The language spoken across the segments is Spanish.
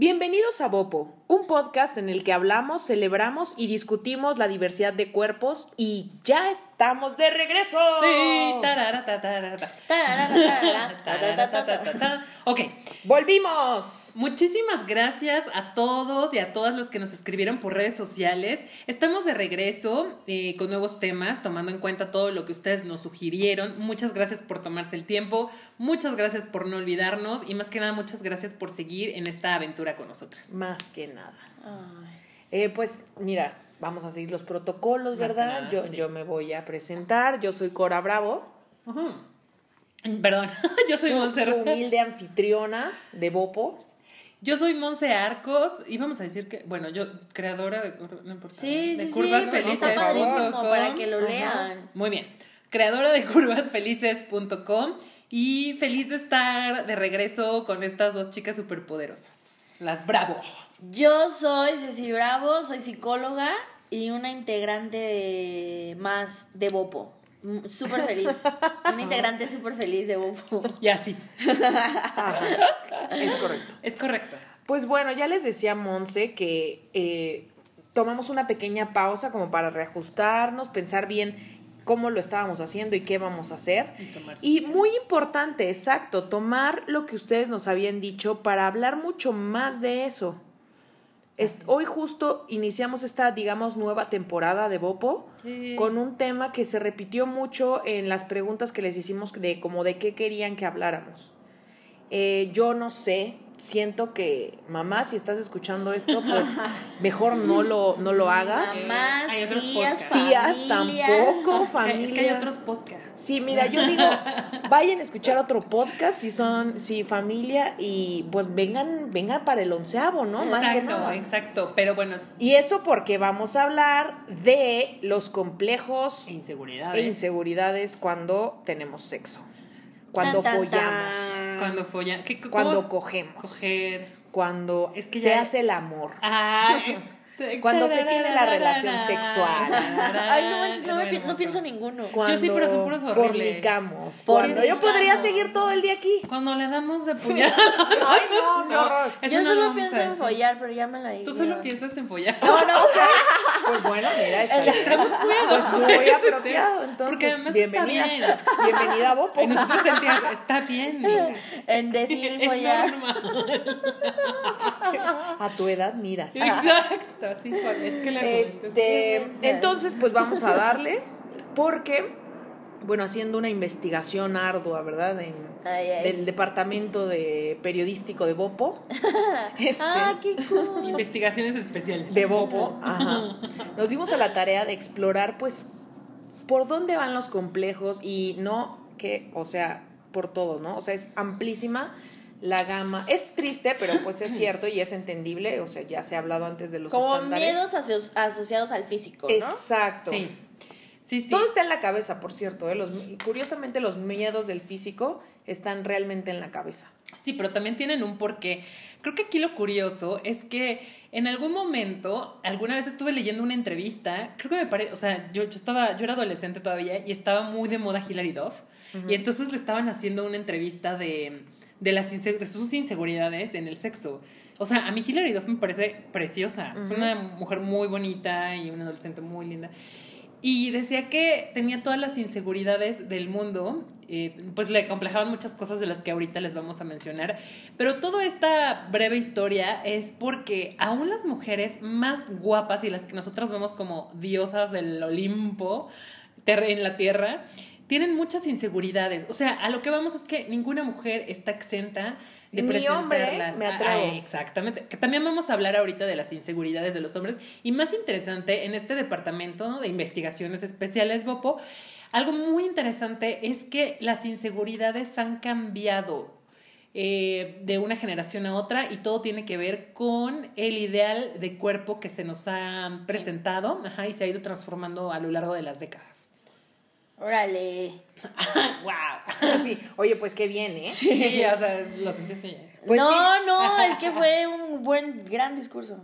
Bienvenidos a Bopo, un podcast en el que hablamos, celebramos y discutimos la diversidad de cuerpos y ya estamos de regreso. Sí. Ok, Volvimos. muchísimas gracias a todos y a todas los que nos escribieron por redes sociales. Estamos de regreso eh, con nuevos temas, tomando en cuenta todo lo que ustedes nos sugirieron. Muchas gracias por tomarse el tiempo, muchas gracias por no olvidarnos y más que nada muchas gracias por seguir en esta aventura con nosotras. Más que nada. Eh, pues mira, vamos a seguir los protocolos, Más ¿verdad? nada, yo, sí. yo me voy a presentar. Yo soy Cora Bravo. Perdón, yo soy Monse. su humilde anfitriona de Bopo. Yo soy Monse Arcos y vamos a decir que, bueno, yo creadora de, no importa, Sí, de sí, curvas felices. está padrísimo punto com. para que lo Ajá. lean. Muy bien. Creadora de curvasfelices.com y feliz de estar de regreso con estas dos chicas superpoderosas. Las Bravo. Yo soy Ceci Bravo, soy psicóloga y una integrante de- más de Bopo. Mm, Súper feliz. Una integrante súper feliz de Bopo. Y así. Ajá, es correcto. Es correcto. Pues bueno, ya les decía Monse que eh, tomamos una pequeña pausa como para reajustarnos, pensar bien cómo lo estábamos haciendo y qué vamos a hacer. Y muy importante, exacto, tomar lo que ustedes nos habían dicho para hablar mucho más de eso. Es, hoy justo iniciamos esta, digamos, nueva temporada de Bopo Sí. con un tema que se repitió mucho en las preguntas que les hicimos de como de qué querían que habláramos. Eh, yo no sé, siento que mamá, si estás escuchando esto, pues mejor no lo, no lo hagas. Mamás, Hay otros tías. Tías tampoco, Que- familia. Es que hay otros podcasts. Sí, mira, yo digo, vayan a escuchar otro podcast si son, si familia, y pues vengan, vengan para el onceavo, ¿no? Más que exacto, nada. exacto. Pero bueno, Y eso porque vamos a hablar de los complejos inseguridades. e inseguridades cuando tenemos sexo. Cuando Tan, tan, follamos. tan. Cuando follan. ¿Qué- cómo? Cuando cogemos. Coger. Cuando Es que se ya- hace el amor. Ay. Cuando se tiene la relación sexual. Ay, no manches, no, me pi- no pienso en ninguno. Cuando sí, pero son puros horribles. fornicamos. Cuando yo podría seguir todo el día aquí. Cuando le damos de puñal. Ay, no, qué horror. Yo solo pienso en follar, pero ya me la Tú dije. solo piensas en follar. No, no, pues bueno, mira, está bien. Pues muy apropiado, entonces. Porque además bienvenida. está Bienvenida a Bopo. En nosotros sentíamos, está bien. mira. En decir Es follar. A tu edad miras. Exacto, Juan, es que la Este, entonces, pues vamos a darle, porque, bueno, haciendo una investigación ardua, ¿verdad? En, Ay, ay. del departamento de periodístico de Bopo. este, Ah, qué cool. Investigaciones especiales. de Bopo, ajá. Nos dimos a la tarea de explorar, pues, por dónde van los complejos y no que, o sea, por todo, ¿no? O sea, es amplísima la gama. Es triste, pero pues es cierto y es entendible, o sea, ya se ha hablado antes de los Como estándares. miedos aso- asociados al físico, ¿no? Exacto. Sí. Sí, sí. Todo está en la cabeza, por cierto. ¿eh? Los, curiosamente, los miedos del físico están realmente en la cabeza. Sí, pero también tienen un porqué. Creo que aquí lo curioso es que en algún momento, alguna vez estuve leyendo una entrevista, creo que me parece, o sea, yo, yo estaba, yo era adolescente todavía y estaba muy de moda Hilary Duff, y entonces le estaban haciendo una entrevista de, de, las de sus inseguridades en el sexo. O sea, a mí Hilary Duff me parece preciosa, es una mujer muy bonita y una adolescente muy linda. Y decía que tenía todas las inseguridades del mundo, eh, pues le complejaban muchas cosas de las que ahorita les vamos a mencionar, pero toda esta breve historia es porque aún las mujeres más guapas y las que nosotras vemos como diosas del Olimpo en la tierra, tienen muchas inseguridades. O sea, a lo que vamos es que ninguna mujer está exenta de Ni hombre, presentarlas. me Ah, ah, exactamente. Que también vamos a hablar ahorita de las inseguridades de los hombres. Y más interesante, en este departamento de investigaciones especiales, Bopo, algo muy interesante es que las inseguridades han cambiado eh, de una generación a otra y todo tiene que ver con el ideal de cuerpo que se nos ha presentado ajá, y se ha ido transformando a lo largo de las décadas. Órale. ¡Wow! Sí. Oye, pues qué bien, ¿eh? Sí, o sea, lo sentiste ya. Pues no, sí. no, es que fue un buen, gran discurso.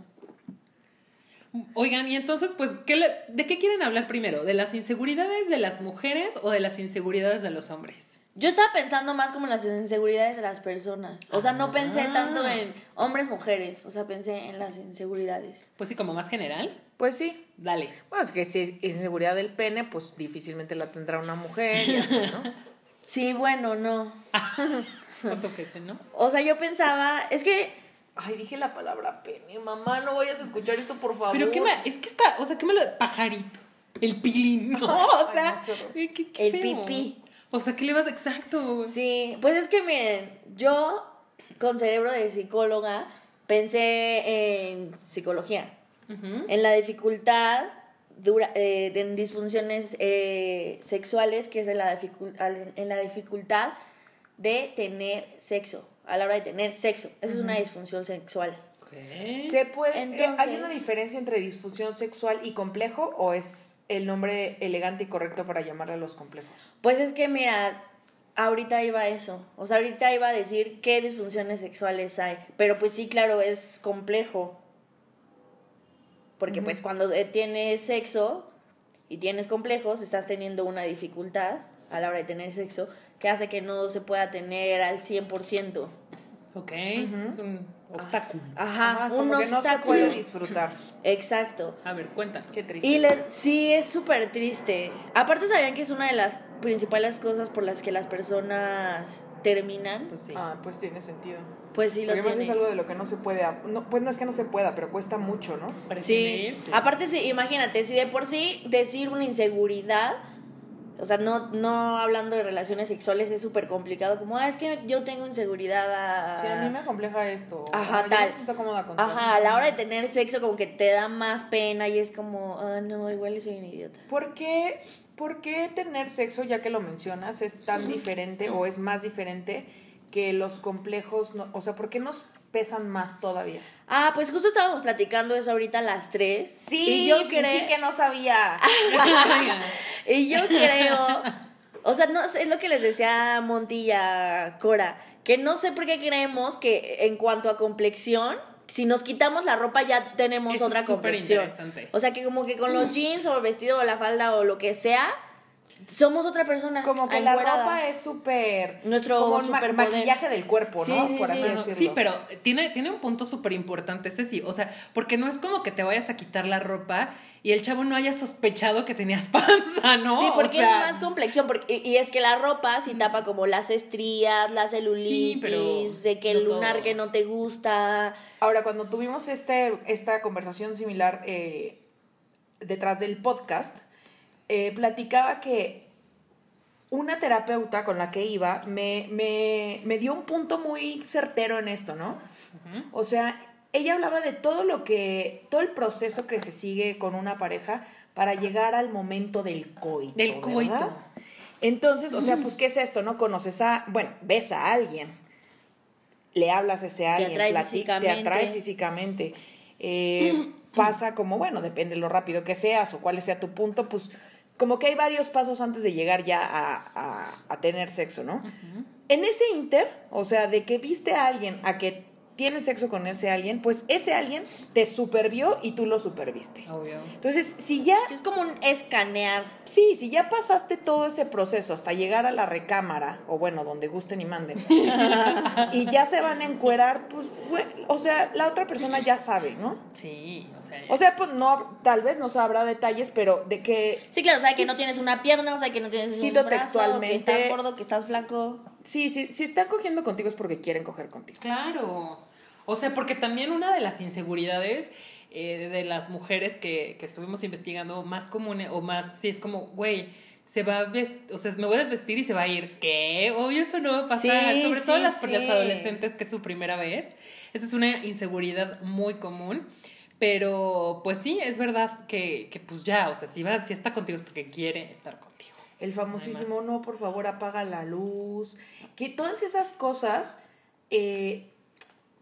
Oigan, y entonces, pues, ¿qué le- ¿de qué quieren hablar primero? ¿De las inseguridades de las mujeres o de las inseguridades de los hombres? Yo estaba pensando más como en las inseguridades de las personas. O sea, no pensé Ah. tanto en hombres, mujeres. O sea, pensé en las inseguridades. Pues sí, como más general. Pues sí. Dale. Bueno, es que si es inseguridad del pene, pues difícilmente la tendrá una mujer y así, ¿no? Sí, bueno, no. No toques, ¿no? O sea, yo pensaba, es que Ay, dije la palabra pene. Mamá, no vayas a escuchar esto, por favor. Pero qué me, es que está, o sea, qué me lo pajarito. El pilín, no, o sea, no, qué horror. qué- qué El feo. pipí. O sea, ¿qué le vas exacto? Sí, pues es que miren, yo con cerebro de psicóloga pensé en psicología, En la dificultad dura, eh, de en disfunciones eh, sexuales, que es en la, dificul- en la dificultad de tener sexo, a la hora de tener sexo. Eso es una disfunción sexual. ¿Se puede, eh, ¿Hay Entonces- una diferencia entre disfunción sexual y complejo o es el nombre elegante y correcto para llamarle a los complejos? Pues es que mira, ahorita iba a eso. O sea, ahorita iba a decir qué disfunciones sexuales hay. Pero pues sí, claro, es complejo. Porque pues cuando eh, tienes sexo y tienes complejos, estás teniendo una dificultad a la hora de tener sexo que hace que no se pueda tener al 100%. Ok, es un obstáculo. Ajá, Ajá, un como que no se obstáculo. puede disfrutar. Exacto. A ver, cuéntanos. Qué triste. Y le- sí, es súper triste. Aparte, ¿sabían que es una de las principales cosas por las que las personas terminan? Pues sí. Ah, pues tiene sentido. Pues sí, lo Porque además tiene. es algo de lo que no se puede, no, pues no es que no se pueda, pero cuesta mucho, ¿no? Sí, aparte sí, imagínate, si de por sí decir una inseguridad, o sea, no, no hablando de relaciones sexuales es súper complicado, como, ah, es que yo tengo inseguridad a... Sí, a mí me acompleja esto. Ajá, yo tal. me siento cómoda con Ajá, a la hora de tener sexo como que te da más pena y es como, ah, no, igual soy un idiota. ¿Por qué, ¿Por qué tener sexo, ya que lo mencionas, es tan diferente o es más diferente que los complejos? no- o sea, ¿por qué nos pesan más todavía? Ah, pues justo estábamos platicando eso ahorita a las tres. Sí, y yo creo... que no sabía. Y yo creo, o sea, no es lo que les decía Montilla Cora, que no sé por qué creemos que en cuanto a complexión, si nos quitamos la ropa ya tenemos Eso otra complexión. interesante. O sea, que como que con los jeans o el vestido o la falda o lo que sea, somos otra persona. Como que la ropa es súper... Nuestro como un ma- superpoder. maquillaje del cuerpo, Sí, ¿no? sí, Por sí. así No, no, decirlo. sí, pero tiene, tiene un punto súper importante ese sí. O sea, porque no es como que te vayas a quitar la ropa y el chavo no haya sospechado que tenías panza, ¿no? Sí, O porque sea, es más complexión. Porque, y, y es que la ropa sí tapa como las estrías, la celulitis, pero de que el no lunar todo. que no te gusta. Ahora, cuando tuvimos este, esta conversación similar eh, detrás del podcast, eh, platicaba que una terapeuta con la que iba me, me, me dio un punto muy certero en esto, ¿no? O sea, ella hablaba de todo lo que, todo el proceso que se sigue con una pareja para llegar al momento del coito. Del coito. ¿verdad? Entonces, o sea, pues, ¿qué es esto? ¿No? Conoces a, bueno, ves a alguien, le hablas a ese alguien, atrae plati- te físicamente. atrae físicamente. eh, pasa como, bueno, depende de lo rápido que seas o cuál sea tu punto, pues como que hay varios pasos antes de llegar ya a, a- a tener sexo, ¿no? En ese inter, o sea, de que viste a alguien a que tienes sexo con ese alguien, pues ese alguien te supervió y tú lo superviste. Obvio. Entonces, si ya, Sí, es como un escanear. sí, si ya pasaste todo ese proceso hasta llegar a la recámara, o bueno, donde gusten y manden, y ya se van a encuerar, pues, güey, o sea, la otra persona ya sabe, ¿no? Sí, o sea. O sea, pues no, tal vez no sabrá detalles, pero de que Sí, claro, o sea, que no tienes una pierna, o sea, que no tienes un brazo, textualmente. que estás gordo, que estás flaco. sí, sí, si están cogiendo contigo es porque quieren coger contigo. Claro. O sea, porque también una de las inseguridades eh, de las mujeres que, que estuvimos investigando más común o más, sí es como, güey, se va a vestir, o sea, me voy a desvestir y se va a ir. ¿Qué? Obvio, eso no va a pasar. Sí, Sobre todo las, sí. las adolescentes, que es su primera vez. Esa es una inseguridad muy común. Pero, pues sí, es verdad que, que pues ya, o sea, si va, si está contigo es porque quiere estar contigo. El famosísimo, Además. no, por favor, apaga la luz. Que todas esas cosas, eh,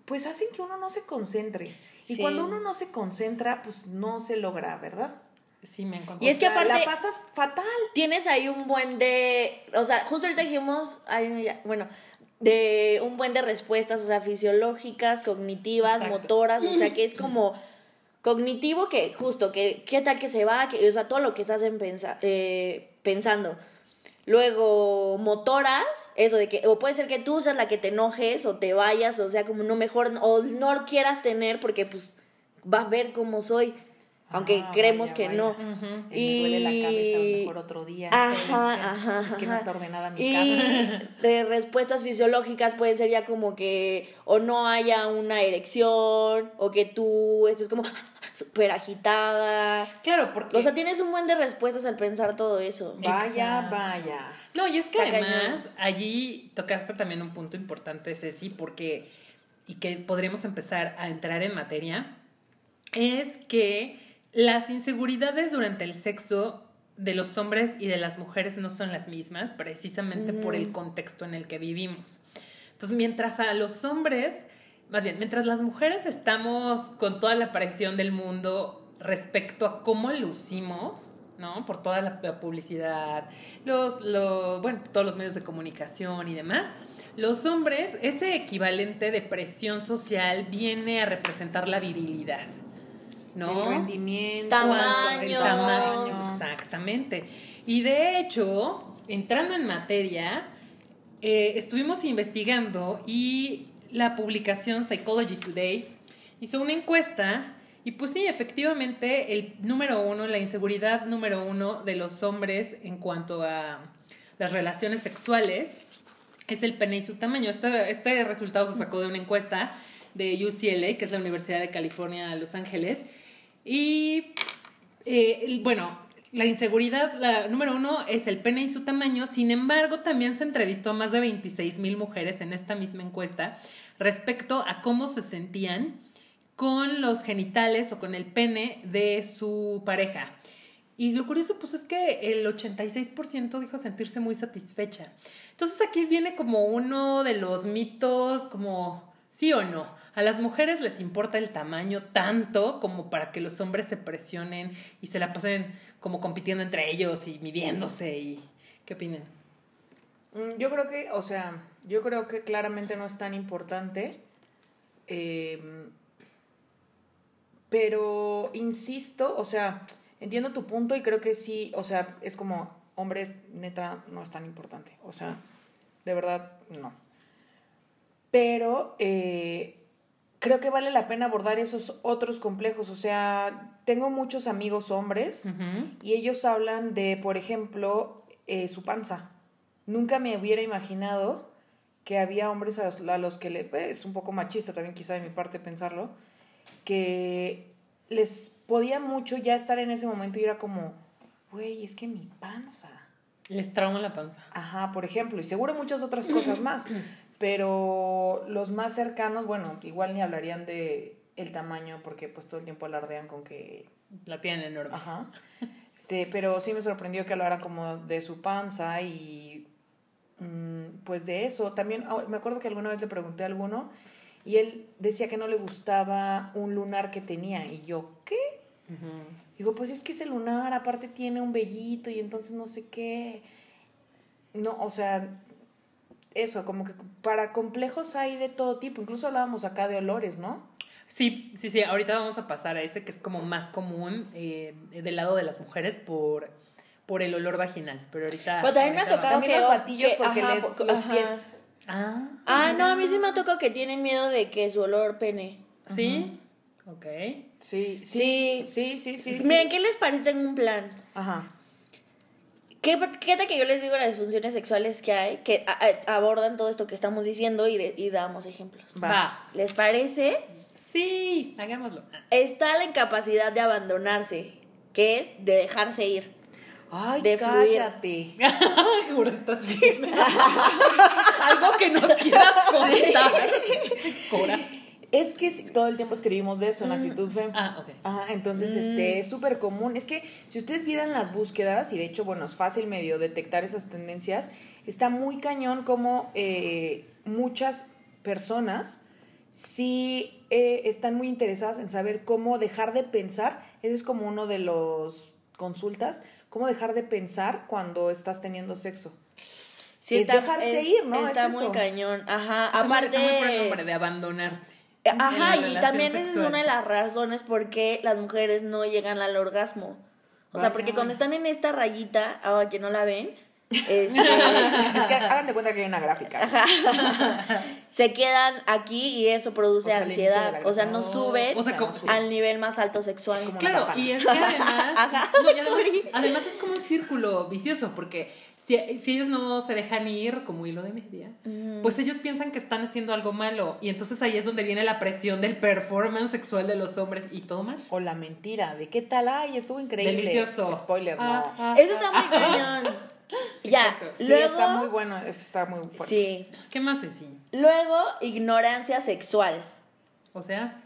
pues hacen que uno no se concentre. Y Sí. cuando uno no se concentra, pues no se logra, ¿verdad? Sí, me encontré. Y es que aparte- La pasas fatal. Tienes ahí un buen de. O sea, justo ahorita dijimos. ay, no, ya, bueno, de un buen de respuestas, o sea, fisiológicas, cognitivas, Exacto. motoras, o sea, que es como cognitivo que justo, que qué tal que se va, que, o sea, todo lo que estás en pensa- eh, pensando. Luego, motoras, eso de que, o puede ser que tú seas la que te enojes o te vayas, o sea, como no mejor, o no lo quieras tener porque pues va a ver cómo soy, aunque Ah, creemos vaya, que vaya. no. Y me duele la cabeza, a lo mejor otro día. Ajá, ¿viste? ajá, Es que no está ordenada mi Y casa. de respuestas fisiológicas pueden ser ya como que o no haya una erección o que tú estés como súper agitada. Claro, porque... O sea, tienes un buen de respuestas al pensar todo eso. Vaya, Exacto. vaya. No, y es que además allí tocaste también un punto importante, Ceci, porque, y que podríamos empezar a entrar en materia, es que las inseguridades durante el sexo de los hombres y de las mujeres no son las mismas, precisamente por el contexto en el que vivimos. Entonces, mientras a los hombres, más bien, mientras las mujeres estamos con toda la presión del mundo respecto a cómo lucimos, ¿no? Por toda la, publicidad, los, lo- bueno, todos los medios de comunicación y demás. Los hombres, ese equivalente de presión social viene a representar la virilidad, ¿no? El rendimiento. Tamaño. El tamaño, exactamente. Y de hecho, entrando en materia, eh, estuvimos investigando y la publicación Psychology Today hizo una encuesta y pues sí, efectivamente, el número uno, la inseguridad número uno de los hombres en cuanto a las relaciones sexuales es el pene y su tamaño. Este, este resultado se sacó de una encuesta de UCLA, que es la Universidad de California, Los Ángeles. Y eh, bueno, la inseguridad, la número uno es el pene y su tamaño. Sin embargo, también se entrevistó a más de 26 mil mujeres en esta misma encuesta respecto a cómo se sentían con los genitales o con el pene de su pareja. Y lo curioso, pues, es que el 86% dijo sentirse muy satisfecha. Entonces aquí viene como uno de los mitos, como sí o no. A las mujeres les importa el tamaño tanto como para que los hombres se presionen y se la pasen como compitiendo entre ellos y midiéndose y ¿qué opinan? Mm, Yo creo que, o sea, yo creo que claramente no es tan importante. eh, pero insisto, o sea, entiendo tu punto y creo que sí, o sea, es como, hombres, neta, no es tan importante. O sea, de verdad, no. Pero eh, creo que vale la pena abordar esos otros complejos. O sea, tengo muchos amigos hombres y ellos hablan de, por ejemplo, eh, su panza. Nunca me hubiera imaginado que había hombres a los, a los que le... pues, Es un poco machista también quizá de mi parte pensarlo, que les podía mucho ya estar en ese momento y era como, güey, es que mi panza. Les trauma la panza. Ajá, por ejemplo, y seguro muchas otras cosas más. Pero los más cercanos, bueno, igual ni hablarían de el tamaño porque pues todo el tiempo alardean con que La tienen enorme. Ajá. Este, pero sí me sorprendió que hablaran como de su panza y mm, pues de eso. También ah, me acuerdo que alguna vez le pregunté a alguno y él decía que no le gustaba un lunar que tenía y yo, ¿qué? Ujú. Digo, pues es que ese lunar aparte tiene un vellito y entonces no sé qué. No, o sea, eso, como que para complejos hay de todo tipo. Incluso hablábamos acá de olores, ¿no? Sí, sí, sí. Ahorita vamos a pasar a ese que es como más común eh, del lado de las mujeres por, por el olor vaginal. Pero ahorita. Pero también me ha tocado También que- los batillos que- porque ajá, les- los ajá. pies. Ah. Ah, no, a mí sí me ha tocado que tienen miedo de que su olor pene. Sí. Ok. Sí, Sí. sí, sí, sí, sí. sí. Miren, ¿qué les parece? Tengo un plan. Ajá. ¿Qué, ¿Qué tal que yo les digo las disfunciones sexuales que hay, que a- a- abordan todo esto que estamos diciendo y, de- y damos ejemplos? Va. Va. ¿Les parece? Sí, hagámoslo. Está la incapacidad de abandonarse, que es de dejarse ir. Ay, De cállate. Seguro estás bien. Algo que nos quieras contar. Cora. Es que todo el tiempo escribimos de eso en Actitud Fem. Ah, ok. Ajá, entonces este es súper común. Es que si ustedes vieran las búsquedas, y de hecho, bueno, es fácil medio detectar esas tendencias, está muy cañón como eh, muchas personas sí eh, están muy interesadas en saber cómo dejar de pensar. Ese es como uno de los consultas, cómo dejar de pensar cuando estás teniendo sexo. Sí, Es dejarse ir, ¿no? Está Es muy eso. cañón. Ajá. Está muy- está muy por el Aparte. nombre de abandonarse. Ajá, y también esa es una de las razones por qué las mujeres no llegan al orgasmo. O sea, porque cuando están en esta rayita, ahora que no la ven, este, Es que hagan de cuenta que hay una gráfica. se quedan aquí y eso produce O sea, ansiedad. O sea, no suben O sea, como- al nivel más alto sexual. Como Claro, y es que además, Ajá. no, y además, además es como un círculo vicioso, porque si, si ellos no se dejan ir como hilo de media, pues ellos piensan que están haciendo algo malo, y entonces ahí es donde viene la presión del performance sexual de los hombres y todo mal. O la mentira de qué tal, ay, estuvo increíble. Delicioso. Spoiler, Ah, no. ah, Eso está muy cañón. Ya, Exacto. Sí, luego. está muy bueno, eso está muy fuerte. Sí. ¿Qué más sencillo? Luego, ignorancia sexual. O sea,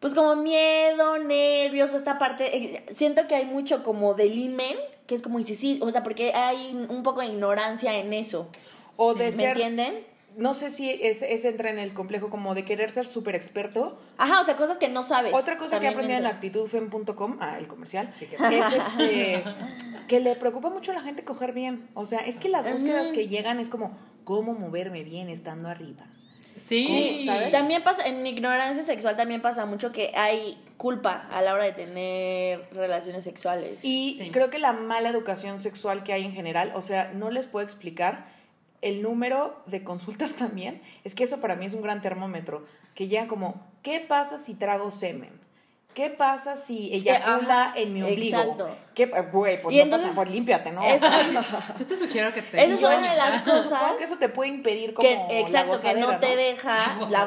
Pues como miedo, nervios, esta parte. eh, Siento que hay mucho como del imen, que es como dice sí, o sea, porque hay un poco de ignorancia en eso. O Sí. de ¿Me ser, entienden? no sé si ese ese entra en el complejo como de querer ser súper experto. Ajá, o sea, cosas que no sabes. Otra cosa que he también aprendido en entra. actitudfem.com, ah, el comercial, es este, que le preocupa mucho a la gente coger bien. O sea, es que las búsquedas que llegan es como, ¿cómo moverme bien estando arriba? Sí, Sí, ¿sabes? También pasa, en ignorancia sexual también pasa mucho que hay culpa a la hora de tener relaciones sexuales. Y Sí. creo que la mala educación sexual que hay en general, o sea, no les puedo explicar el número de consultas también. Es que eso para mí es un gran termómetro. Que llegan como, ¿qué pasa si trago semen? ¿Qué pasa si Sí, eyacula ajá, en mi ombligo? exacto. ¿Qué, güey, pues Y no entonces- pasa, pues límpiate, ¿no? Eso- Yo te sugiero que te... Esa es una de las cosas que eso te puede impedir como que la exacto que no gozadera, te deja La la gozadera.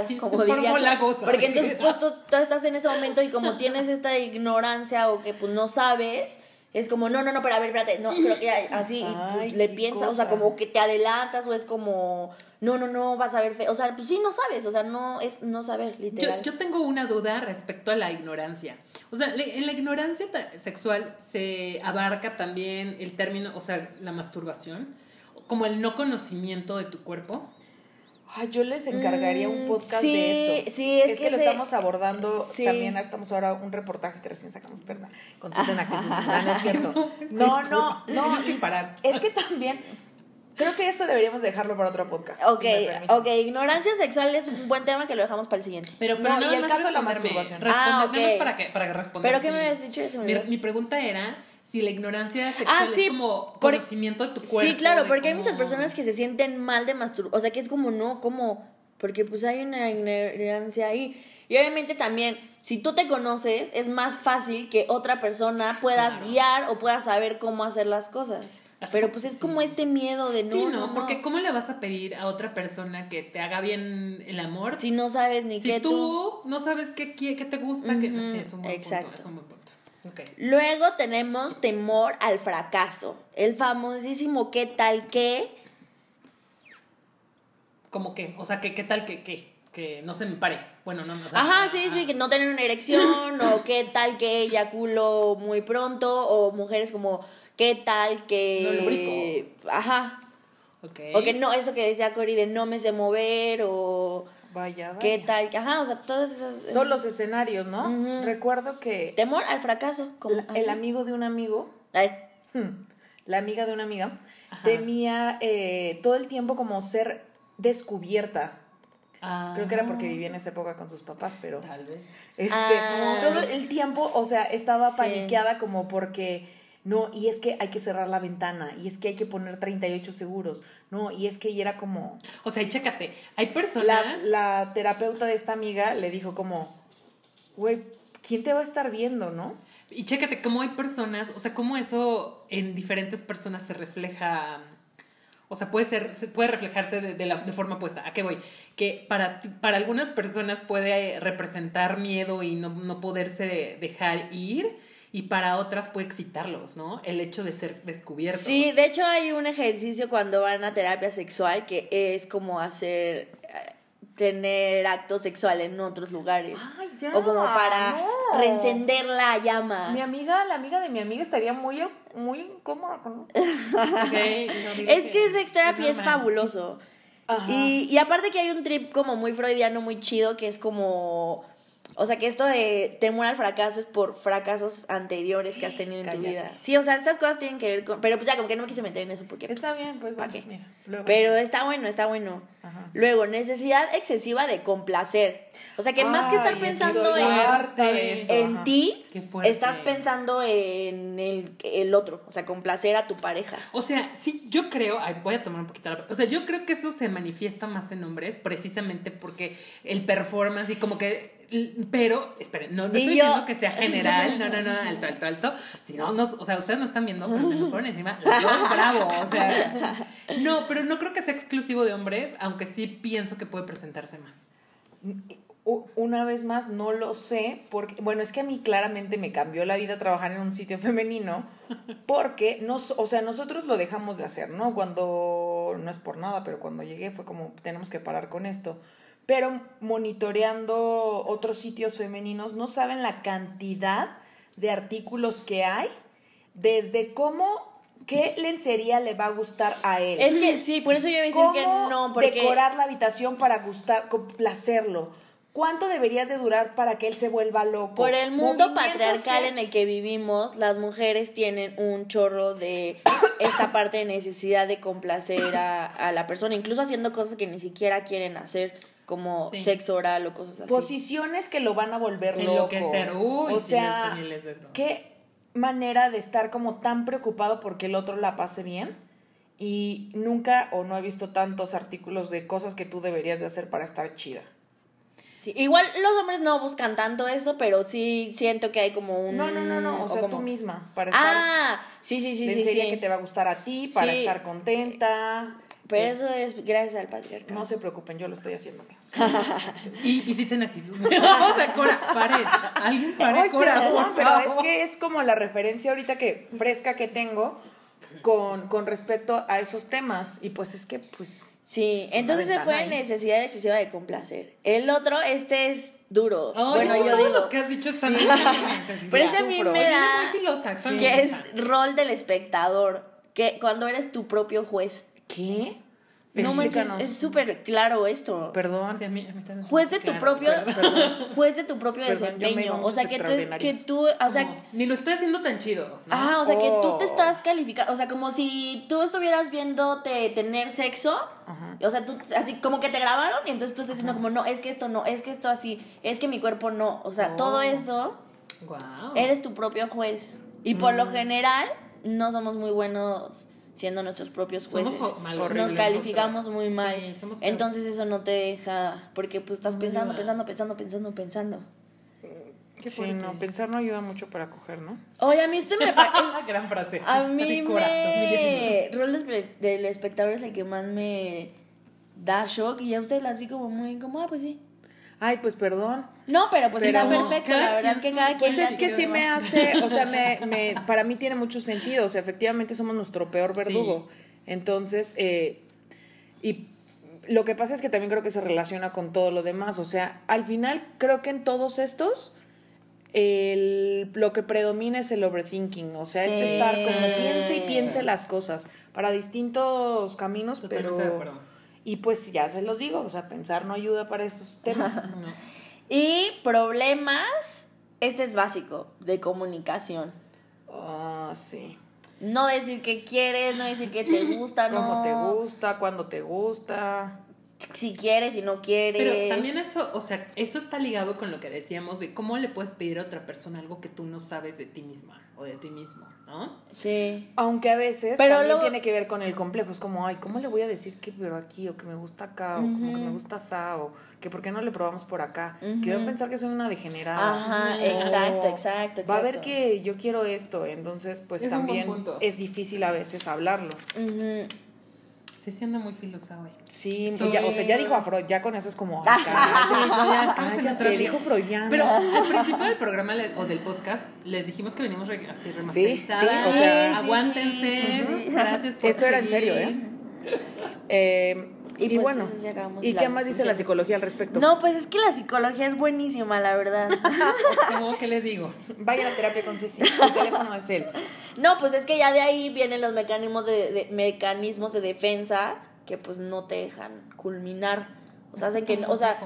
gozadera como Como diría la gozadera. porque entonces pues tú, tú estás en ese momento y como tienes esta ignorancia o que pues no sabes es como no no no pero a ver espérate no pero que así Ay, le piensas o sea como que te adelantas o es como no no no vas a ver fe o sea pues sí no sabes o sea no es no saber literal yo tengo una duda respecto a la ignorancia. O sea, le- en la ignorancia sexual se abarca también el término, o sea, la masturbación, como el no conocimiento de tu cuerpo. Ay, yo les encargaría un Mm, podcast sí, de esto. sí, es es que que, lo se- estamos abordando sí. también. Estamos ahora un reportaje que recién sacamos, ¿verdad? Consulten actitud. No, no es cierto. No, no, no. Tienes que parar. Es que también creo que eso deberíamos dejarlo para otro podcast. Ok, si ok, ignorancia sexual es un buen tema que lo dejamos para el siguiente. Pero, pero No, nada y el más caso de la masturbación. Responde- Ah, nada más ok. para que, para responder. ¿Pero qué sí. me habías dicho? Me Mi, mi pregunta era si la ignorancia sexual Ah, sí, es como por- conocimiento de tu cuerpo. Sí, claro, porque hay muchas personas que se sienten mal de masturbar. O sea, que es como, no, como. Porque pues hay una ignorancia ahí. Y obviamente también, si tú te conoces, es más fácil que otra persona puedas Claro. guiar o puedas saber cómo hacer las cosas. Así Pero pues es sí. como este miedo de no. sí, no, no, porque. ¿cómo le vas a pedir a otra persona que te haga bien el amor? Si no sabes ni si qué tú, tú. no sabes qué, qué te gusta, que Ujú, sí, es un buen exacto. punto, es un buen punto. Luego tenemos temor al fracaso. El famosísimo qué tal qué. ¿Cómo qué? O sea, ¿qué, qué tal que qué? Que no se me pare. Bueno, no, no. o sea, Ajá, sí, ah, sí, que no tener una erección, o qué tal que eyaculo muy pronto, o mujeres como qué tal que. No. Ajá. Ok. O que no, eso que decía Cory de no me sé mover, o Vaya, vaya. qué tal. Ajá, o sea, todas esas. Todos los escenarios, ¿no? Recuerdo que Temor al fracaso. Como la- el amigo de un amigo Ay, Hmm. la amiga de una amiga Ajá. temía eh, todo el tiempo como ser descubierta. Ah, Creo que era porque vivía en esa época con sus papás, pero Tal vez. este, Ah. todo el tiempo, o sea, estaba Sí. paniqueada como porque no, y es que hay que cerrar la ventana, y es que hay que poner 38 seguros, no, y es que y era como O sea, y chécate, hay personas. la terapeuta de esta amiga le dijo como, güey, ¿quién te va a estar viendo, no? Y chécate cómo hay personas, o sea, cómo eso en diferentes personas se refleja. O sea, puede ser, se puede reflejarse de, de la, de forma opuesta. ¿A qué voy? Que para, para algunas personas puede representar miedo y no, no poderse dejar ir, y para otras puede excitarlos, ¿no? El hecho de ser descubiertos. Sí, de hecho hay un ejercicio cuando van a terapia sexual que es como hacer. eh, tener acto sexual en otros lugares. Ay, ya, o como para no. reencender la llama. Mi amiga, la amiga de mi amiga estaría muy, muy incómoda no Es que sex therapy es, fabuloso. Ajá. Y, y aparte que hay un trip como muy freudiano, muy chido, que es como O sea, que esto de temor al fracaso es por fracasos anteriores que has tenido en tu vida. Sí, o sea, estas cosas tienen que ver con... Pero pues ya, como que no me quise meter en eso porque... pues, Está bien, pues ¿Pa' bueno, qué? mira, luego- Pero está bueno, está bueno. Ajá. Luego, necesidad excesiva de complacer. O sea, que más que estar pensando en, en ti, estás pensando en el, el otro. O sea, complacer a tu pareja. O sea, sí, yo creo, ay, voy a tomar un poquito la... O sea, yo creo que eso se manifiesta más en hombres precisamente porque el performance y como que... Pero, esperen, no, no estoy yo- diciendo que sea general, no, no, no, alto, alto, alto. Si no, no, o sea, ustedes no están viendo, pero se me fueron encima los dos, bravo, o sea... No, pero no creo que sea exclusivo de hombres, aunque sí pienso que puede presentarse más. Una vez más, no lo sé, porque, bueno, es que a mí claramente me cambió la vida trabajar en un sitio femenino, porque, nos, o sea, nosotros lo dejamos de hacer, ¿no? Cuando, no es por nada, pero cuando llegué fue como, tenemos que parar con esto. Pero monitoreando otros sitios femeninos, no saben la cantidad de artículos que hay, desde cómo, qué lencería le va a gustar a él. Es que sí, por eso yo iba a decir ¿Cómo que no, porque... decorar la habitación para gustar, complacerlo? ¿Cuánto deberías de durar para que él se vuelva loco? Por el mundo patriarcal que- en el que vivimos, las mujeres tienen un chorro de esta parte de necesidad de complacer a, a la persona, incluso haciendo cosas que ni siquiera quieren hacer, como Sí. sexo oral o cosas así. Posiciones que lo van a volver loco. Enloquecer. Uy, o sí, sea, miles de esos. qué manera de estar como tan preocupado porque el otro la pase bien y nunca o no he visto tantos artículos de cosas que tú deberías de hacer para estar chida. Sí, Igual los hombres no buscan tanto eso, pero sí siento que hay como un... No, no, no, no, o sea, como- tú misma para estar Ah, sí, sí, sí, sí, sí. que te va a gustar a ti, para Sí. estar contenta. Pero Es- eso es gracias al patriarcado. No se preocupen, yo lo estoy haciendo. Y, y sí ten actitud. o sea, Cora, pare. Alguien pare, Ay, Cora, perdón, por pero favor. es que es como la referencia ahorita que fresca que tengo con, con respecto a esos temas. Y pues es que, pues, Sí, entonces se fue ahí. necesidad excesiva de complacer. El otro, este es duro. Ay, bueno, yo todos digo los que has dicho están Sí. Pero ese a mí me da que es rol del espectador, que cuando eres tu propio juez. ¿Qué? No manches, es súper claro esto. Perdón. Sí, a mí- a mí también Juez de tu claro, propio juez de tu propio desempeño, o sea, que tú, que tú, o sea, Como, ni lo estoy haciendo tan chido. ¿no? Ah, o sea, que tú te Oh. estás calificando, o sea, como si tú estuvieras viéndote tener sexo, Ajá. o sea, tú, así como que te grabaron y entonces tú estás diciendo como, no, es que esto no, es que esto así, es que mi cuerpo no, o sea, Oh. todo eso, Guau. eres tu propio juez. Y por Mm. lo general, no somos muy buenos siendo nuestros propios jueces. mal Nos calificamos muy mal. Sí, somos feos. Entonces eso no te deja, porque pues estás pensando, pensando, pensando, pensando, pensando. Qué Sí, no, pensar no ayuda mucho para coger, ¿no? Oye, a mí este me parece... Gran frase. A mí Cora, 2019. me... Rol del espe- del espectador es el que más me da shock y a ustedes las vi como muy como, ah, pues sí. Ay, pues perdón. No, pero pues Pero está perfecto, la verdad quien que cada pues quien Pues es que sí me hace, o sea, me, me, para mí tiene mucho sentido, o sea, efectivamente somos nuestro peor verdugo. Entonces, eh, y lo que pasa es que también creo que se relaciona con todo lo demás, o sea, al final creo que en todos estos el, lo que predomina es el overthinking, o sea, Sí. este estar como piense y piense las cosas para distintos caminos, Totalmente de pero... acuerdo. Y pues ya se los digo, o sea, pensar no ayuda para esos temas. No. Y problemas, este es básico, de comunicación. Ah, sí. No decir que quieres, no decir que te gusta, no. Cómo te gusta, cuándo te gusta. Si quieres, si no quieres. Pero también eso, o sea, eso está ligado con lo que decíamos de cómo le puedes pedir a otra persona algo que tú no sabes de ti misma o de ti mismo, ¿no? Sí. Aunque a veces Pero también tiene que ver con el complejo. Es como, ay, ¿cómo le voy a decir que pero aquí o que me gusta acá o como que me gusta asá o que por qué no le probamos por acá? Que voy a pensar que soy una degenerada. Ajá, exacto, exacto, Va a ver que yo quiero esto, entonces pues Es también es difícil a veces hablarlo. Sí anda muy filosa, güey. Sí, Sí. ya- o sea, ya dijo a Freud, ya con eso es como, ay, cállate, no, ya cállate, otra línea. dijo Freudiano. Pero al principio del programa le- o del podcast les dijimos que venimos re- así remasterizadas. sí, o sea- Sí, sí, aguántense. sí, sí, sí. Gracias por Esto era en serio, seguir. ¿eh? Eh, Y y, pues bueno, eso ¿y qué más dice la psicología al respecto? No, pues es que la psicología es buenísima, la verdad. ¿Cómo que les digo? Vaya a terapia con Ceci, su teléfono es él. No, pues es que ya de ahí vienen los mecanismos de, de- mecanismos de defensa que pues no te dejan culminar. O sea, hacen que, no- o sea.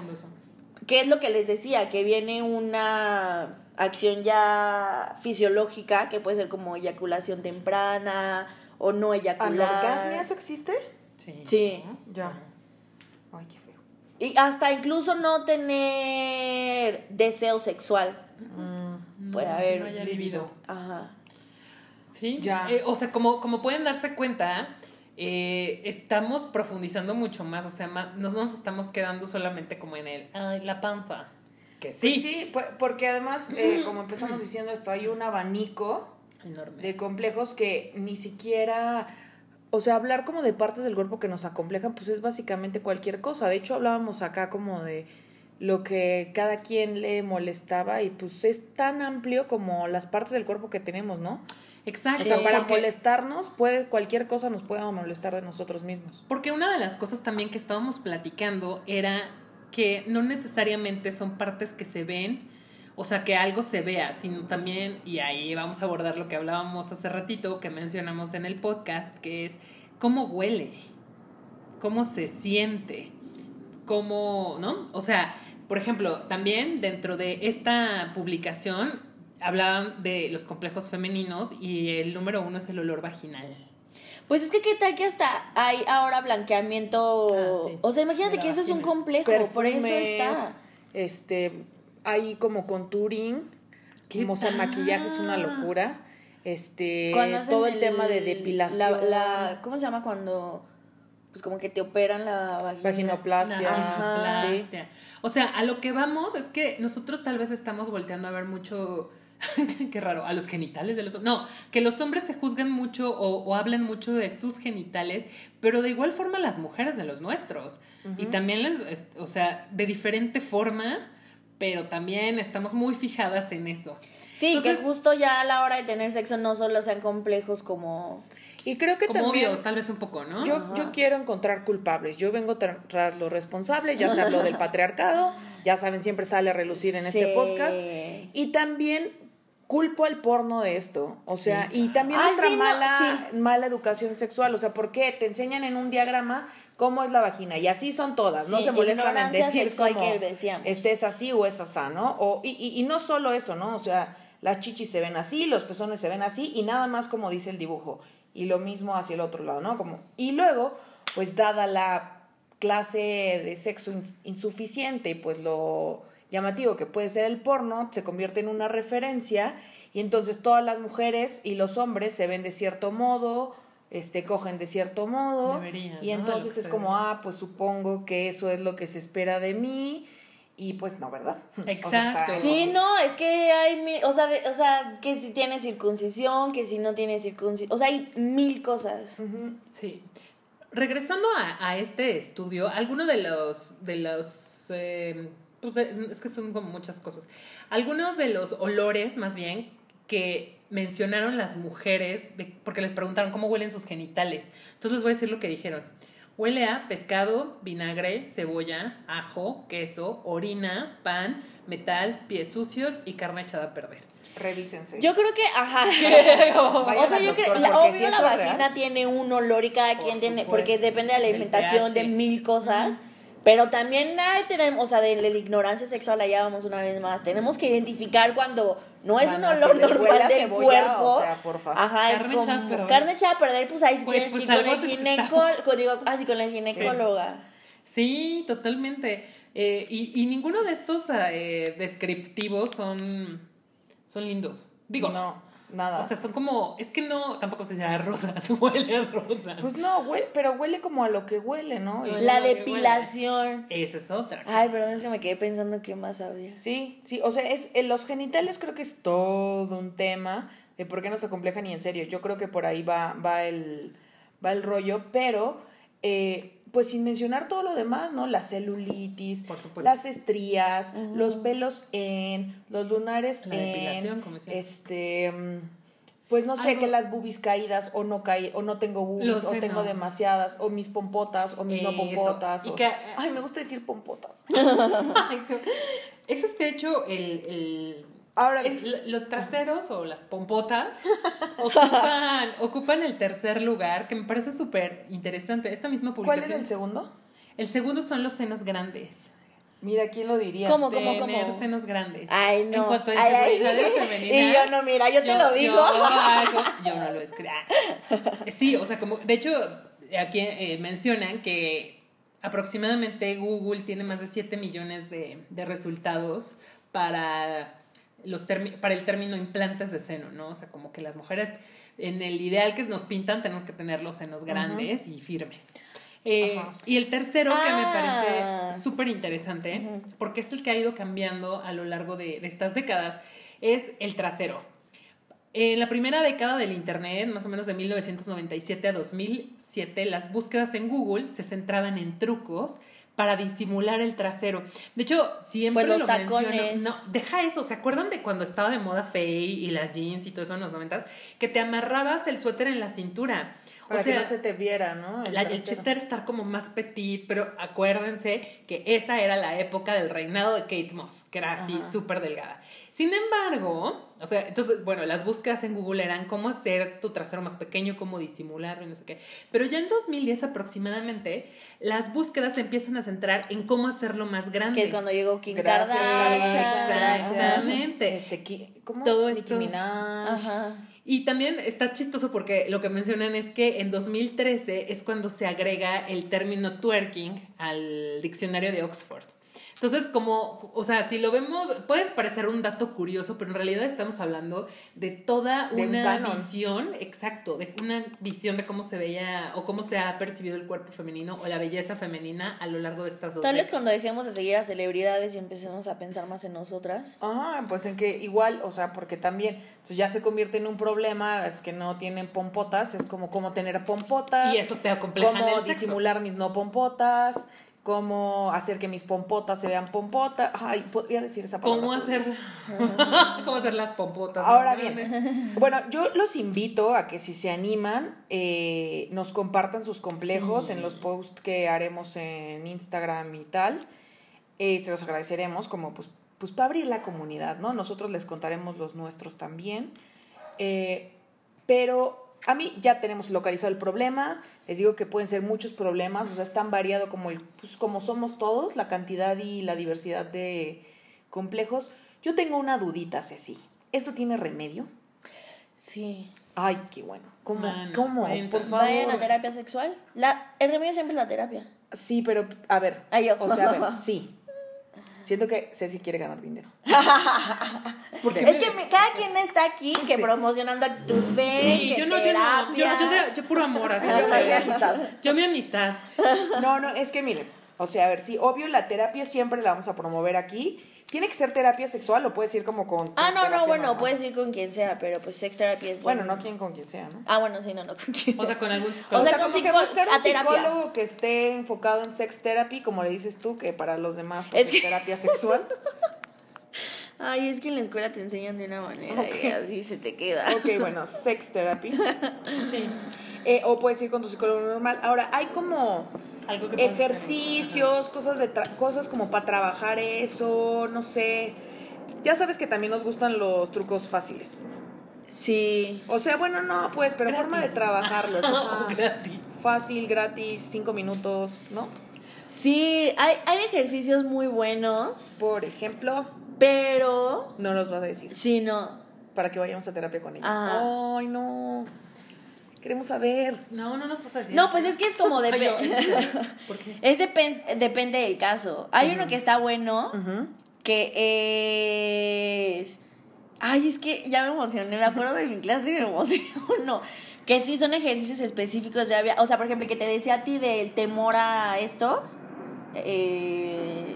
¿qué es lo que les decía? Que viene una acción ya fisiológica, que puede ser como eyaculación temprana o no eyacular. ¿Anorgasmia eso existe? Sí. Sí. ¿no? Ya. Ay, qué feo. Y hasta incluso no tener deseo sexual. Mm, Puede haber no haya libido. Ajá. Sí, Ya. Eh, o sea, como, como pueden darse cuenta, eh, estamos profundizando mucho más, o sea, no nos estamos quedando solamente como en el, ay, la panza. Que Sí, sí, sí, porque además, eh, como empezamos diciendo esto, hay un abanico enorme. de complejos que ni siquiera, o sea, hablar como de partes del cuerpo que nos acomplejan, pues es básicamente cualquier cosa. De hecho, hablábamos acá como de lo que cada quien le molestaba y pues es tan amplio como las partes del cuerpo que tenemos, ¿no? Exacto. O sea, para porque- molestarnos, puede, cualquier cosa nos puede molestar de nosotros mismos. Porque una de las cosas también que estábamos platicando era que no necesariamente son partes que se ven, o sea, que algo se vea, sino también, y ahí vamos a abordar lo que hablábamos hace ratito, que mencionamos en el podcast, que es cómo huele, cómo se siente, cómo, ¿no? O sea, por ejemplo, también dentro de esta publicación hablaban de los complejos femeninos y el número uno es el olor vaginal. Pues es que qué tal que hasta hay ahora blanqueamiento. Ah, sí. O sea, imagínate que eso es un complejo, por eso está. Este, hay como contouring, ¿Qué como o sea, maquillaje es una locura. Este, todo el, tema de depilación, La, la- ¿Cómo se llama cuando.? Pues como que te operan la vagina. vaginoplastia, Ajá. sí. O sea, a lo que vamos es que nosotros tal vez estamos volteando a ver mucho, qué raro, a los genitales de los hombres. No, que los hombres se juzgan mucho o, o hablan mucho de sus genitales, pero de igual forma las mujeres de los nuestros. Y también, les, es- o sea, de diferente forma, pero también estamos muy fijadas en eso. Sí, Entonces- que justo ya a la hora de tener sexo no solo sean complejos como. Y creo que Como también obvios, tal vez un poco, ¿no? yo, Ajá. yo quiero encontrar culpables. Yo vengo tra- tras los responsables, ya se habló del patriarcado, ya saben, siempre sale a relucir en este podcast. Y también culpo al porno de esto. O sea, y también Ay, nuestra sí, no, mala, mala educación sexual. O sea, ¿por qué? Te enseñan en un diagrama cómo es la vagina. Y así son todas. no se molestan en decir decíamos. este es así o es asá, ¿no? O, y, y, y no solo eso, ¿no? O sea, las chichis se ven así, los pezones se ven así y nada más como dice el dibujo. Y lo mismo hacia el otro lado, ¿no? Como, y luego, pues dada la clase de sexo ins- insuficiente y pues lo llamativo que puede ser el porno, se convierte en una referencia y entonces todas las mujeres y los hombres se ven de cierto modo, este cogen de cierto modo Deberían, y entonces es como, ah, pues supongo que eso es lo que se espera de mí y pues no, ¿verdad? O sea, Exacto. está- Sí, no, es que hay mil, o sea, de- o sea, que si tiene circuncisión, que si no tiene circuncisión, o sea, hay mil cosas. Sí. Regresando a, a este estudio, algunos de los, de los, eh, pues eh, es que son como muchas cosas. Algunos de los olores, más bien, que mencionaron las mujeres, de- porque les preguntaron cómo huelen sus genitales. Entonces les voy a decir lo que dijeron. Huele a pescado, vinagre, cebolla, ajo, queso, orina, pan, metal, pies sucios y carne echada a perder. Revísense. Yo creo que, ajá. O sea, yo creo, la, obvio si la vagina real. tiene un olor y cada Por quien tiene, porque depende de la alimentación, de mil cosas. Pero también hay, tenemos, o sea, de la ignorancia sexual, allá vamos una vez más. Tenemos que identificar cuando no es un Bueno, si olor huele normal del cebolla, cuerpo. o sea, porfa. Ajá, es Carne como echada a perder. carne echada a perder, pues ahí sí Pues- tienes pues que ir con el ginecólogo, digo, así con la ginecóloga. Sí, totalmente. Eh, y, y ninguno de estos eh, descriptivos son, son lindos. Digo, no, nada. o sea, son como, es que no, tampoco se llama rosas, huele a rosas. pues no, huele, pero huele como a lo que huele, ¿no? Huele. La depilación. Esa es otra. Ay, perdón, es que me quedé pensando qué más había. Sí, sí, o sea, es, en los genitales creo que es todo un tema de por qué no se acomplejan y en serio, yo creo que por ahí va, va, el, va el rollo, pero eh, pues sin mencionar todo lo demás, ¿no? La celulitis, Por supuesto. las estrías, los pelos en, los lunares La en, depilación, como decía. este... Pues no sé, Algo- que las bubis caídas o no caí, o no tengo bubis, o tengo demasiadas, o mis pompotas, o mis no pompotas. Y o- que- Ay, me gusta decir pompotas. Ese es de hecho el, el- Ahora, es- los traseros o las pompotas ocupan, ocupan el tercer lugar, que me parece súper interesante. Esta misma ¿cuál publicación. era el segundo? El segundo son los senos grandes. Mira, ¿quién lo diría? ¿Cómo, cómo, Tener cómo? senos grandes. Ay, no. En cuanto a Ay, ay. inseguridades femeninas. Y yo no, mira, yo te lo digo. Yo, no lo escribo. Sí, o sea, como, de hecho, aquí eh, mencionan que aproximadamente Google tiene más de 7 millones de, de resultados para los para el término implantes de seno, ¿no? O sea, como que las mujeres, en el ideal que nos pintan, tenemos que tener los senos grandes y firmes. Eh, y el tercero que me Ah. parece súper interesante, porque es el que ha ido cambiando a lo largo de, de estas décadas, es el trasero. En la primera década del Internet, más o menos de 1997 a 2007, las búsquedas en Google se centraban en trucos para disimular el trasero. De hecho, siempre Pues los lo tacones. menciono. No, deja eso. ¿Se acuerdan de cuando estaba de moda Faye y las jeans y todo eso en los 90 Que te amarrabas el suéter en la cintura. Para o sea, que no se te viera, ¿no? la- el chiste era estar como más petit, pero acuérdense que esa era la época del reinado de Kate Moss, que era así súper delgada. Sin embargo, o sea, entonces, bueno, las búsquedas en Google eran cómo hacer tu trasero más pequeño, cómo disimularlo y no sé qué. Pero ya en 2010 aproximadamente, las búsquedas se empiezan a centrar en cómo hacerlo más grande. Que cuando llegó Kim Gracias, Kardashian. Exactamente. Este, ¿cómo? Todo Nicki esto. Minaj. Ajá. Y también está chistoso porque lo que mencionan es que en 2013 es cuando se agrega el término twerking al diccionario de Oxford. Entonces, como, o sea, si lo vemos, puede parecer un dato curioso, pero en realidad estamos hablando de toda De una visión, exacto, de una visión de cómo se veía o cómo se ha percibido el cuerpo femenino o la belleza femenina a lo largo de estas dos Tal vez cuando dejemos de seguir a celebridades y empecemos a pensar más en nosotras. Ajá, pues en que igual, o sea, porque también pues ya se convierte en un problema, es que no tienen pompotas, es como cómo tener pompotas, Y eso te acompleja sexo. disimular mis no pompotas, cómo hacer que mis pompotas se vean pompotas, ay, podría decir esa palabra. ¿Cómo hacer, cómo hacer las pompotas? Ahora bien, bueno, yo los invito a que si se animan, eh, nos compartan sus complejos Sí. en los posts que haremos en Instagram y tal. Eh, se los agradeceremos como pues, pues para abrir la comunidad, ¿no? Nosotros les contaremos los nuestros también. Eh, pero a mí ya tenemos localizado el problema. Les digo que pueden ser muchos problemas, o sea, es tan variado como, el, pues, como somos todos, la cantidad y la diversidad de complejos. Yo tengo una dudita, Ceci. ¿Esto tiene remedio? Sí. Ay, qué bueno. ¿Cómo? Mano, ¿Cómo? Por favor. Vayan a terapia sexual. La, el remedio siempre es la terapia. Sí, pero a ver. Ay, yo. O sea, a ver, sí. Siento que Ceci quiere ganar dinero. Porque Es que me- cada quien está aquí que Sí. promocionando Actus Sí, Ven, que yo no, yo no, yo, yo, de- yo puro amor, así. Yo mi amistad. Yo mi amistad. No, no, es que miren, o sea, a ver, sí, obvio la terapia siempre la vamos a promover aquí. ¿Tiene que ser terapia sexual o puedes ir como con... Ah, con no, no, terapia bueno, normal? puedes ir con quien sea, pero pues sex therapy es Bueno, bueno. no quien con quien sea, ¿no? Ah, bueno, sí, no, no, con quien O sea, con algún O psicólogo. sea, como con que psicó- a terapia. psicólogo que esté enfocado en sex therapy, como le dices tú, que para los demás pues, Es es, que- terapia sexual. Ay, es que en la escuela te enseñan de una manera Ok. y así se te queda. ok, bueno, sex therapy. Sí. Eh, o puedes ir con tu psicólogo normal. Ahora, hay como Algo que ejercicios, cosas, de tra- cosas como para trabajar eso, no sé. Ya sabes que también nos gustan los trucos fáciles. Sí. O sea, bueno, no, pues, pero Gratis. forma de trabajarlos. ajá. Gratis. Fácil, gratis, cinco minutos, ¿no? Sí, hay, hay ejercicios muy buenos, Por ejemplo, pero no los vas a decir sí, no. para que vayamos a terapia con ella. Ajá. Ay, no. Queremos saber. No, no nos vas a decir. No, pues es que es como depende. ¿Por qué? es depen- depende del caso. Hay uno que está bueno, que es... Ay, es que ya me emocioné, me acuerdo de mi clase y me emociono. Que sí son ejercicios específicos, ya había... O sea, por ejemplo, que te decía a ti del temor a esto. eh,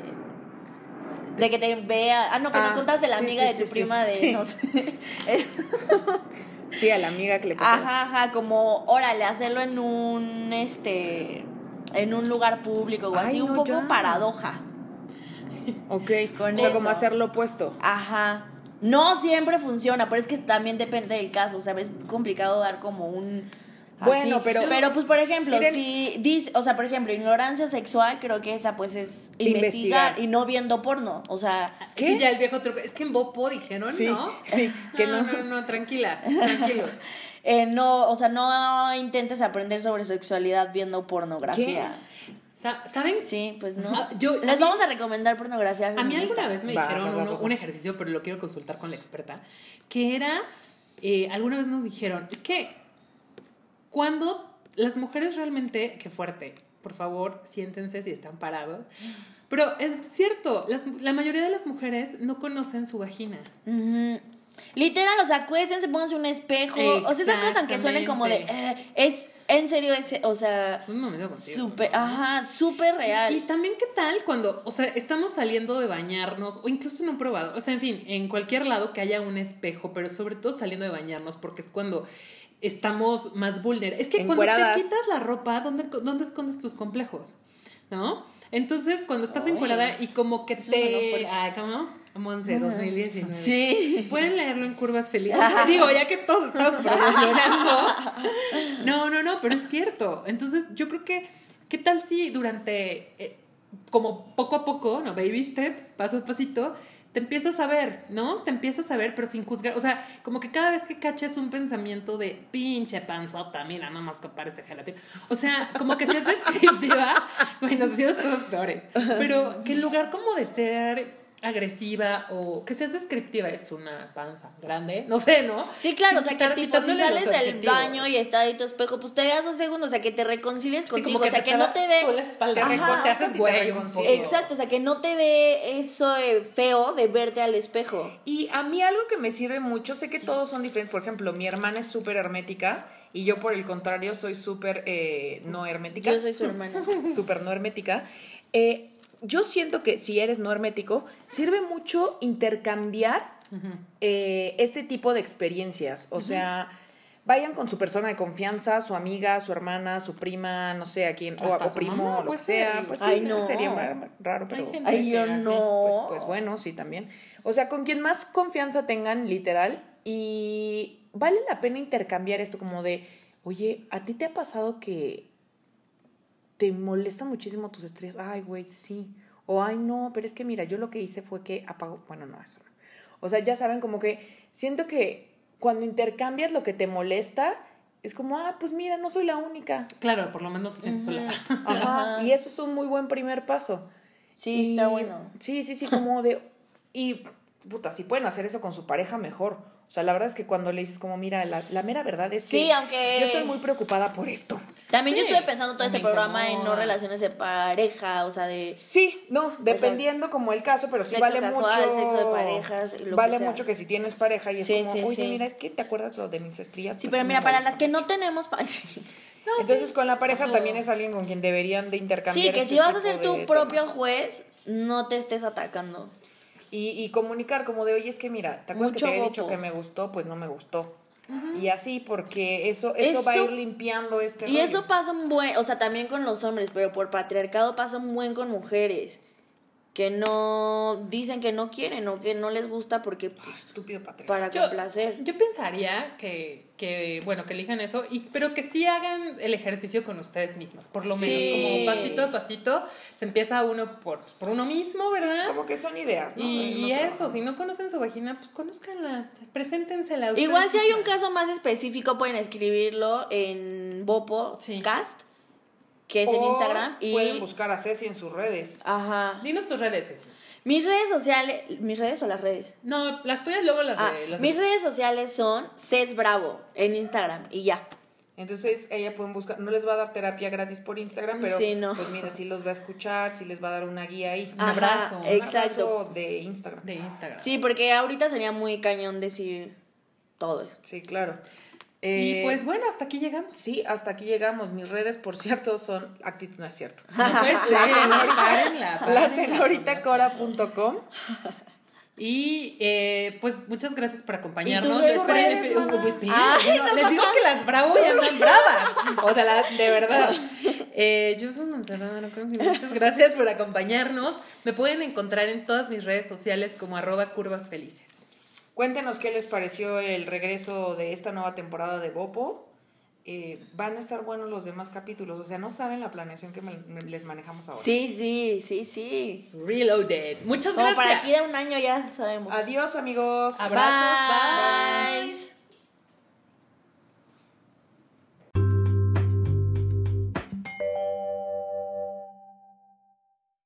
de que te vea... Ah, no, que nos Ah, contas de la amiga sí, de tu sí, prima de... No sé. Sí, a la amiga que le pasó. Ajá, ajá, como, órale, hacerlo en un, este, en un lugar público o Ay, así, un poco ya. paradoja. Ok, Con o sea, eso. como hacer lo opuesto. Ajá. No siempre funciona, pero es que también depende del caso, o sea, es complicado dar como un... Bueno, así. pero- Pero, pues, por ejemplo, Miren- si dice, o sea, por ejemplo, ignorancia sexual, creo que esa, pues, es investigar, Investigar. y no viendo porno, o sea... ¿Qué? Sí, ya el viejo truco. Es que en Bopo dijeron, Sí, ¿no? sí, que no. No, no, no, tranquila, tranquilos. eh, no, o sea, no intentes aprender sobre sexualidad viendo pornografía. Sa- ¿Saben? Sí, pues no. Ah, yo- Les vamos a recomendar pornografía A mí alguna vez me Va, dijeron va, va, uno- va. un ejercicio, pero lo quiero consultar con la experta, que era, eh, alguna vez nos dijeron, es que cuando las mujeres realmente, qué fuerte, por favor, siéntense si están parados, pero es cierto, las- la mayoría de las mujeres no conocen su vagina. Literal, o sea, acuéstense, pónganse un espejo. O sea, esas cosas aunque suenen como de. eh, es en serio, es, o sea, Es un momento contigo. ajá, súper real. Y también, ¿qué tal cuando, o sea, estamos saliendo de bañarnos, o incluso en un probador, o sea, en fin, en cualquier lado que haya un espejo, pero sobre todo saliendo de bañarnos, porque es cuando estamos más vulnerables. Es que cuando te quitas la ropa, ¿dónde, ¿dónde escondes tus complejos? ¿No? Entonces, cuando estás encuerada y como que Eso te... Ay, ¿cómo? Monse, 2019. Sí. Pueden leerlo en Curvas Felices. Digo, ya que todos estamos promocionando. No, no, no, pero es cierto. Entonces, yo creo que, ¿qué tal si durante, eh, como poco a poco, ¿no? Baby steps, paso a pasito, te empiezas a ver, ¿no? Te empiezas a ver, pero sin juzgar. O sea, como que cada vez que caches un pensamiento de pinche panzota, mira, nada más que parece gelatina. O sea, como que seas descriptiva, bueno, nos decimos cosas peores. Pero que en lugar como de ser agresiva o que seas descriptiva es una panza grande, no sé, ¿no? Sí, claro, o sea, que tipo, si sales del baño y está ahí tu espejo, pues te veas dos segundos, o sea, que te reconcilies Sí, contigo, como o sea, te que no te la espalda, Ajá. haces güey un poco. Exacto, o sea, que no te dé eso eh, feo de verte al espejo. Y a mí algo que me sirve mucho, sé que todos son diferentes, por ejemplo, mi hermana es súper hermética y yo por el contrario soy súper eh, no hermética. Yo soy su hermana. súper no hermética. Eh, yo siento que si eres no hermético, sirve mucho intercambiar eh, este tipo de experiencias. O sea, vayan con su persona de confianza, su amiga, su hermana, su prima, no sé, a quién, o, o su primo, mamá, lo que puede sea. ser. Pues sí, Ay, no. sería ra- raro, pero... Ay, yo no. Pues, pues bueno, sí, también. O sea, con quien más confianza tengan, literal, y vale la pena intercambiar esto como de, oye, ¿a ti te ha pasado que te molestan muchísimo tus estrellas? Ay, güey, sí. O, ay, no, pero es que mira, yo lo que hice fue que apagó, bueno, no, eso no. O sea, ya saben, como que siento que cuando intercambias lo que te molesta, es como, ah, pues mira, no soy la única. Claro, por lo menos no te sientes sola. Ajá. Ajá. Y eso es un muy buen primer paso. Sí, Y- está bueno. Sí, sí, sí, como de... Y, puta, si pueden hacer eso con su pareja, mejor. O sea, la verdad es que cuando le dices como, mira, la, la mera verdad es Sí, que aunque- yo estoy muy preocupada por esto. También yo Sí, estuve pensando todo me este programa en no relaciones de pareja, o sea, de Sí, no, dependiendo como el caso, pero sí Sexo vale casual, mucho... sexo de parejas, lo que vale sea. mucho que si tienes pareja y es Sí, como, sí, oye, sí. mira, es que te acuerdas lo de mis estrías. Sí, Pues pero mira, para las que no tenemos... sí. Entonces con la pareja Ajá. también es alguien con quien deberían de intercambiar. Sí, que este si vas a ser tu propio temas. juez, no te estés atacando. Y, y comunicar como de, oye, es que mira, ¿te acuerdas Mucho que te había dicho que me gustó? Pues no me gustó. Y así, porque eso, eso, va a ir limpiando este Y rollo. eso pasa un buen, o sea, también con los hombres, pero por patriarcado pasa un buen con mujeres que no dicen que no quieren o que no les gusta porque Ah, pues, Estúpido patriarcado. para Yo, complacer. yo pensaría que, que, bueno, que elijan eso, y, pero que sí hagan el ejercicio con ustedes mismas, por lo menos, como pasito a pasito, se empieza uno por, por uno mismo, ¿verdad? Como que son ideas, ¿no? y, eso, si no conocen su vagina, pues conózcanla, preséntensela. Igual si hay un caso más específico pueden escribirlo en Bopo Sí. Cast, que es en Instagram y Pueden buscar a Ceci en sus redes. ajá. Dinos tus redes, Ceci. Mis redes sociales, mis redes o las redes. No, las tuyas luego las Ah, de... Las mis de- redes sociales son Ces Bravo en Instagram y ya. Entonces, ella pueden buscar, no les va a dar terapia gratis por Instagram, pero Sí, no. pues mira, sí los va a escuchar, sí les va a dar una guía ahí. Un Ajá, abrazo, un exacto. abrazo de Instagram. de Instagram. Sí, porque ahorita sería muy cañón decir todo eso. Sí, claro. Y Eh, pues bueno, hasta aquí llegamos. Sí, hasta aquí llegamos. Mis redes, por cierto, son actitud, no es cierto. No puede ser, párenla, párenla, La señoritacora.com. Y eh, pues muchas gracias por acompañarnos. ¿Y tus Les digo que las bravo ya andan bravas. O sea, la- de verdad. Eh, yo soy muchas gracias por acompañarnos. Me pueden encontrar en todas mis redes sociales como arroba curvas felices. Cuéntenos qué les pareció el regreso de esta nueva temporada de Bopo. Eh, van a estar buenos los demás capítulos. O sea, no saben la planeación que me- me- les manejamos ahora. Sí, sí, sí, sí. Reloaded. Muchas Como gracias. para aquí de un año ya sabemos. Adiós, amigos. Abrazos, bye. Bye.